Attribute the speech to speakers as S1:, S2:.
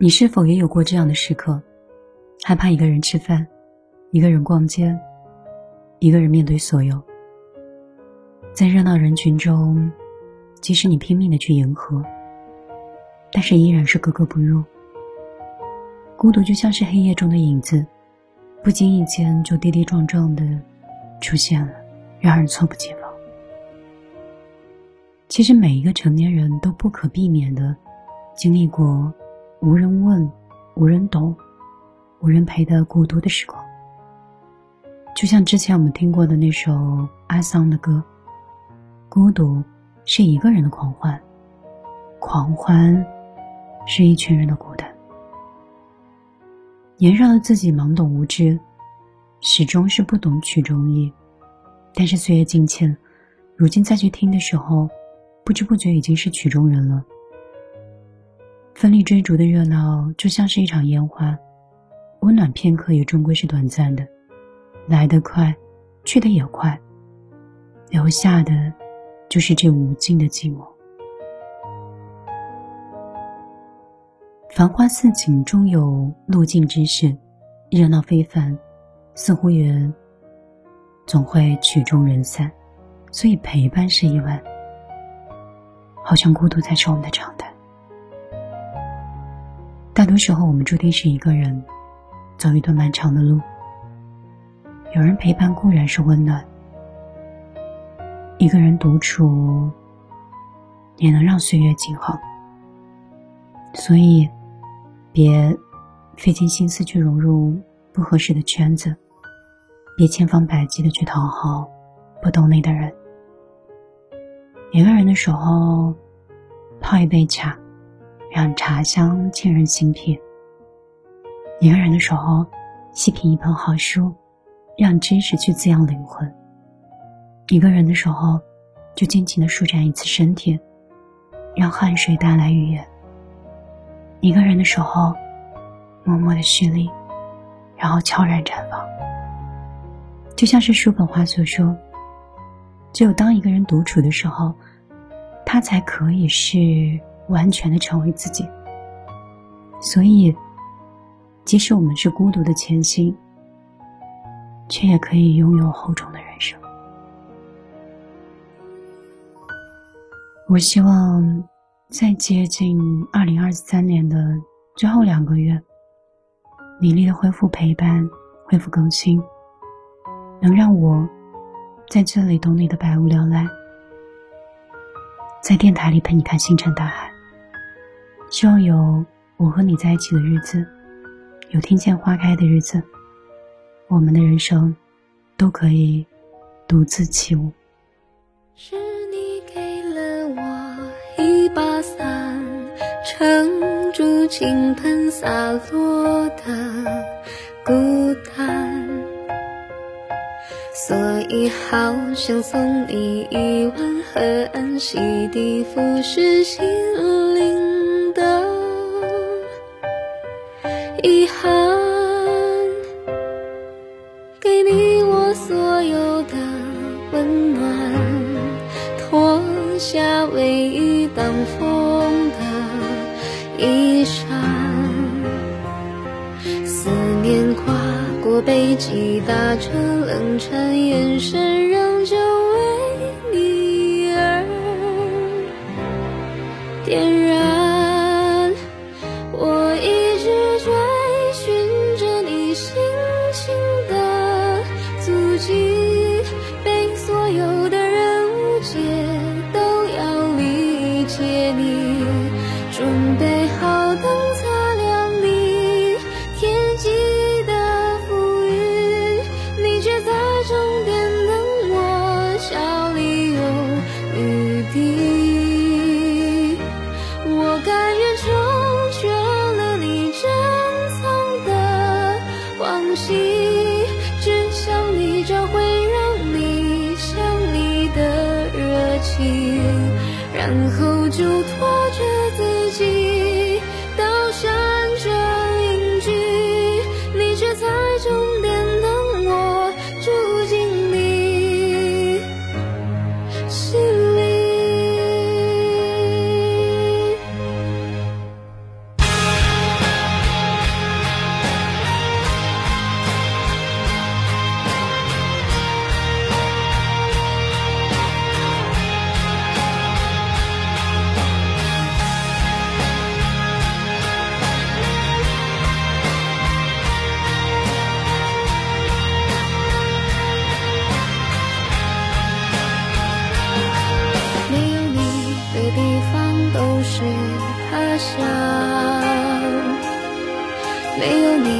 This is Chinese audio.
S1: 你是否也有过这样的时刻？害怕一个人吃饭，一个人逛街，一个人面对所有。在热闹人群中，即使你拼命的去迎合，但是依然是格格不入。孤独就像是黑夜中的影子，不经意间就跌跌撞撞的出现了，让人猝不及防。其实每一个成年人都不可避免的经历过。无人问，无人懂，无人陪的孤独的时光，就像之前我们听过的那首阿桑的歌，《孤独是一个人的狂欢，狂欢是一群人的孤单》。年少的自己懵懂无知，始终是不懂曲中意，但是岁月静迁，如今再去听的时候，不知不觉已经是曲中人了。奋力追逐的热闹就像是一场烟花，温暖片刻也终归是短暂的，来得快，去得也快，留下的就是这无尽的寂寞。繁花似锦，终有路尽之时；热闹非凡，似乎也总会曲终人散。所以陪伴是意外，好像孤独才是我们的常态。大多时候，我们注定是一个人走一段漫长的路。有人陪伴固然是温暖，一个人独处也能让岁月静好。所以，别费尽心思去融入不合适的圈子，别千方百计的去讨好不懂你的人。一个人的时候，泡一杯茶。让茶香沁人心脾。一个人的时候，细品一本好书，让知识去滋养灵魂。一个人的时候，就尽情的舒展一次身体，让汗水带来愉悦。一个人的时候，默默的蓄力，然后悄然绽放。就像是叔本华所说：“只有当一个人独处的时候，他才可以是。”完全的成为自己，所以，即使我们是孤独的前行，却也可以拥有厚重的人生。我希望，在接近二零二三年的最后两个月，努力的恢复陪伴，恢复更新，能让我在这里懂你的百无聊赖，在电台里陪你看星辰大海。希望有我和你在一起的日子，有听见花开的日子，我们的人生都可以独自起舞。
S2: 是你给了我一把伞，撑住倾盆洒落的孤单，所以好想送你一碗河岸，洗涤腐蚀心灵。遗憾，给你我所有的温暖，脱下唯一挡风的衣裳。思念跨过北极，搭成冷颤，眼神仍旧为你而点燃。然后就拖着自己是他乡，没有你